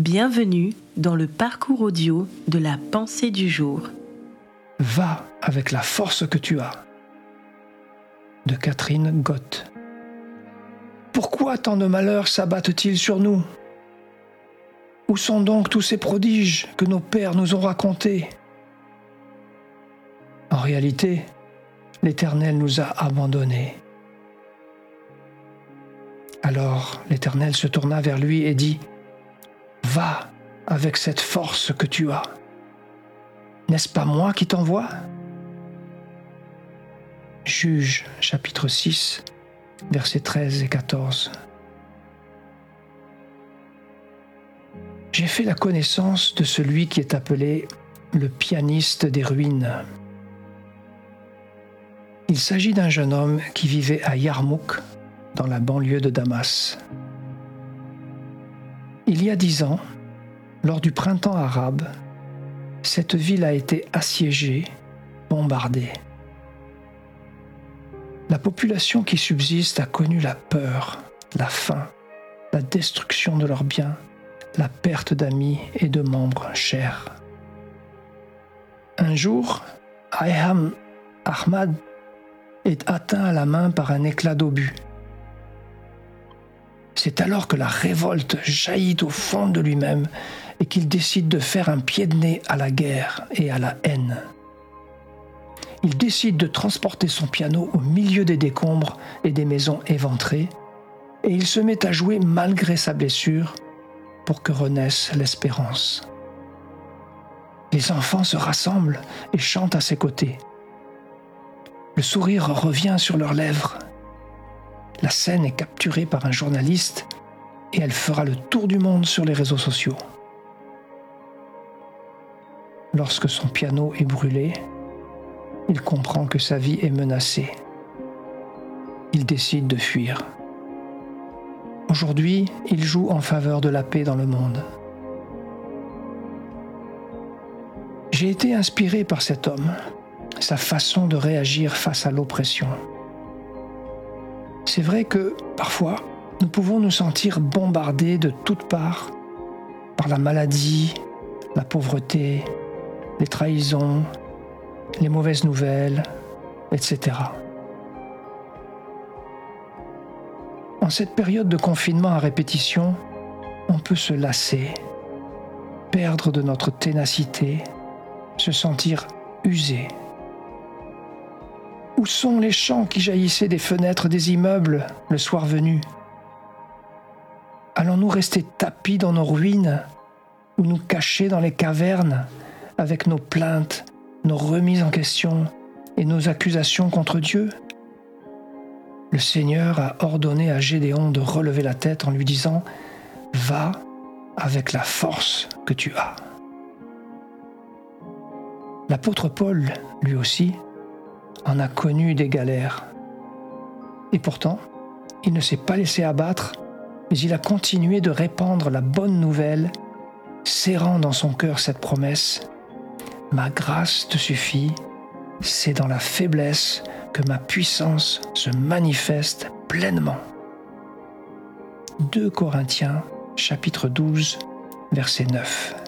Bienvenue dans le parcours audio de la pensée du jour. Va avec la force que tu as. De Catherine Gott. Pourquoi tant de malheurs s'abattent-ils sur nous? Où sont donc tous ces prodiges que nos pères nous ont racontés? En réalité, l'Éternel nous a abandonnés. Alors l'Éternel se tourna vers lui et dit, Va avec cette force que tu as. N'est-ce pas moi qui t'envoie? Juge chapitre 6, versets 13 et 14. J'ai fait la connaissance de celui qui est appelé le pianiste des ruines. Il s'agit d'un jeune homme qui vivait à Yarmouk, dans la banlieue de Damas. Il y a dix ans, lors du printemps arabe, cette ville a été assiégée, bombardée. La population qui subsiste a connu la peur, la faim, la destruction de leurs biens, la perte d'amis et de membres chers. Un jour, Ayham Ahmad est atteint à la main par un éclat d'obus. C'est alors que la révolte jaillit au fond de lui-même et qu'il décide de faire un pied de nez à la guerre et à la haine. Il décide de transporter son piano au milieu des décombres et des maisons éventrées, et il se met à jouer malgré sa blessure pour que renaisse l'espérance. Les enfants se rassemblent et chantent à ses côtés. Le sourire revient sur leurs lèvres la scène est capturée par un journaliste et elle fera le tour du monde sur les réseaux sociaux. Lorsque son piano est brûlé, il comprend que sa vie est menacée. Il décide de fuir. Aujourd'hui, il joue en faveur de la paix dans le monde. J'ai été inspiré par cet homme, sa façon de réagir face à l'oppression. C'est vrai que parfois, nous pouvons nous sentir bombardés de toutes parts par la maladie, la pauvreté, les trahisons, les mauvaises nouvelles, etc. En cette période de confinement à répétition, on peut se lasser, perdre de notre ténacité, se sentir usé. Où sont les chants qui jaillissaient des fenêtres des immeubles le soir venu? Allons-nous rester tapis dans nos ruines ou nous cacher dans les cavernes avec nos plaintes, nos remises en question et nos accusations contre Dieu? Le Seigneur a ordonné à Gédéon de relever la tête en lui disant ⁇ Va avec la force que tu as ⁇ L'apôtre Paul, lui aussi, en a connu des galères. Et pourtant, il ne s'est pas laissé abattre, mais il a continué de répandre la bonne nouvelle, serrant dans son cœur cette promesse Ma grâce te suffit, c'est dans la faiblesse que ma puissance se manifeste pleinement. 2 Corinthiens chapitre 12 verset 9